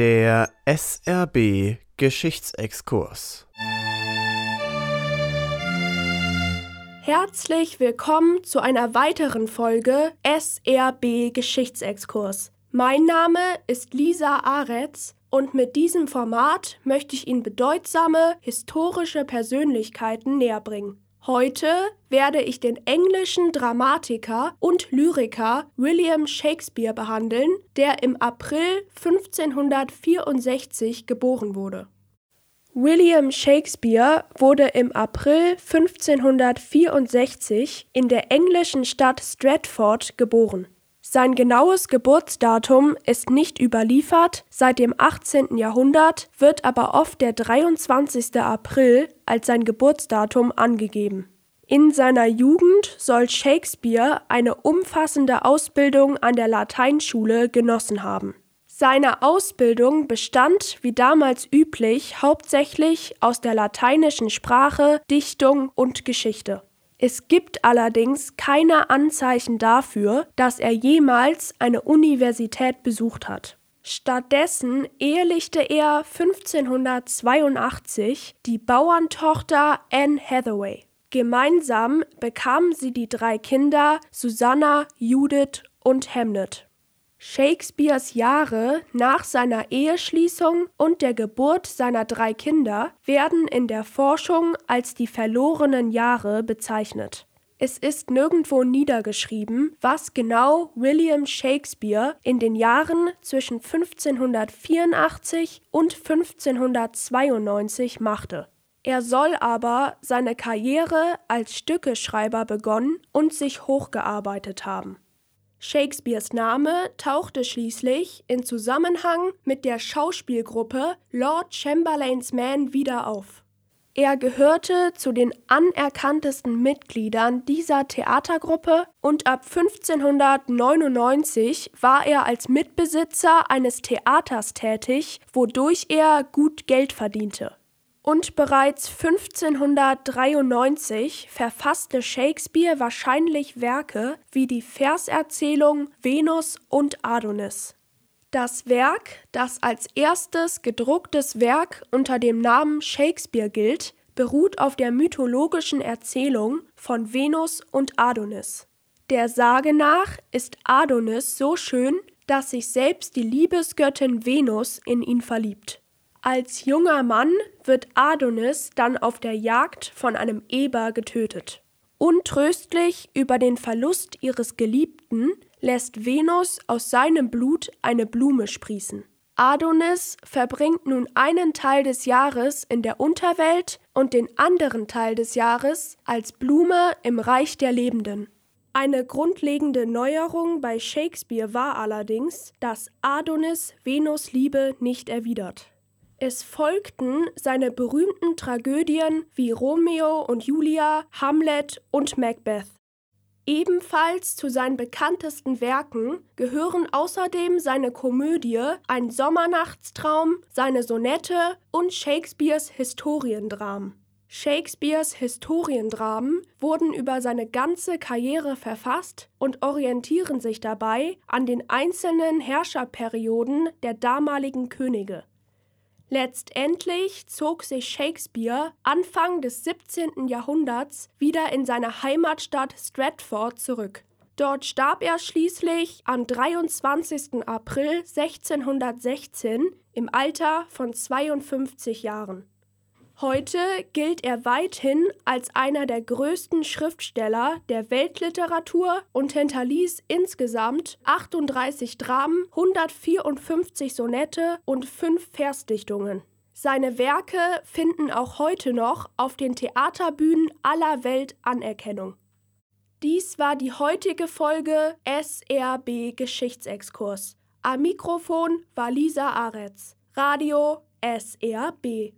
Der SRB Geschichtsexkurs. Herzlich willkommen zu einer weiteren Folge SRB Geschichtsexkurs. Mein Name ist Lisa Aretz und mit diesem Format möchte ich Ihnen bedeutsame historische Persönlichkeiten näherbringen. Heute werde ich den englischen Dramatiker und Lyriker William Shakespeare behandeln, der im April 1564 geboren wurde. William Shakespeare wurde im April 1564 in der englischen Stadt Stratford geboren. Sein genaues Geburtsdatum ist nicht überliefert, seit dem 18. Jahrhundert wird aber oft der 23. April als sein Geburtsdatum angegeben. In seiner Jugend soll Shakespeare eine umfassende Ausbildung an der Lateinschule genossen haben. Seine Ausbildung bestand, wie damals üblich, hauptsächlich aus der lateinischen Sprache, Dichtung und Geschichte. Es gibt allerdings keine Anzeichen dafür, dass er jemals eine Universität besucht hat. Stattdessen ehelichte er 1582 die Bauerntochter Anne Hathaway. Gemeinsam bekamen sie die drei Kinder Susanna, Judith und Hamlet. Shakespeares Jahre nach seiner Eheschließung und der Geburt seiner drei Kinder werden in der Forschung als die verlorenen Jahre bezeichnet. Es ist nirgendwo niedergeschrieben, was genau William Shakespeare in den Jahren zwischen 1584 und 1592 machte. Er soll aber seine Karriere als Stückeschreiber begonnen und sich hochgearbeitet haben. Shakespeares Name tauchte schließlich in Zusammenhang mit der Schauspielgruppe Lord Chamberlains Man wieder auf. Er gehörte zu den anerkanntesten Mitgliedern dieser Theatergruppe und ab 1599 war er als Mitbesitzer eines Theaters tätig, wodurch er gut Geld verdiente und bereits 1593 verfasste Shakespeare wahrscheinlich Werke wie die Verserzählung Venus und Adonis. Das Werk, das als erstes gedrucktes Werk unter dem Namen Shakespeare gilt, beruht auf der mythologischen Erzählung von Venus und Adonis. Der Sage nach ist Adonis so schön, dass sich selbst die Liebesgöttin Venus in ihn verliebt. Als junger Mann wird Adonis dann auf der Jagd von einem Eber getötet. Untröstlich über den Verlust ihres Geliebten lässt Venus aus seinem Blut eine Blume sprießen. Adonis verbringt nun einen Teil des Jahres in der Unterwelt und den anderen Teil des Jahres als Blume im Reich der Lebenden. Eine grundlegende Neuerung bei Shakespeare war allerdings, dass Adonis Venus Liebe nicht erwidert. Es folgten seine berühmten Tragödien wie Romeo und Julia, Hamlet und Macbeth. Ebenfalls zu seinen bekanntesten Werken gehören außerdem seine Komödie Ein Sommernachtstraum, seine Sonette und Shakespeares Historiendramen. Shakespeares Historiendramen wurden über seine ganze Karriere verfasst und orientieren sich dabei an den einzelnen Herrscherperioden der damaligen Könige. Letztendlich zog sich Shakespeare Anfang des 17. Jahrhunderts wieder in seine Heimatstadt Stratford zurück. Dort starb er schließlich am 23. April 1616 im Alter von 52 Jahren. Heute gilt er weithin als einer der größten Schriftsteller der Weltliteratur und hinterließ insgesamt 38 Dramen, 154 Sonette und fünf Versdichtungen. Seine Werke finden auch heute noch auf den Theaterbühnen aller Welt Anerkennung. Dies war die heutige Folge SRB Geschichtsexkurs. Am Mikrofon war Lisa Aretz. Radio SRB.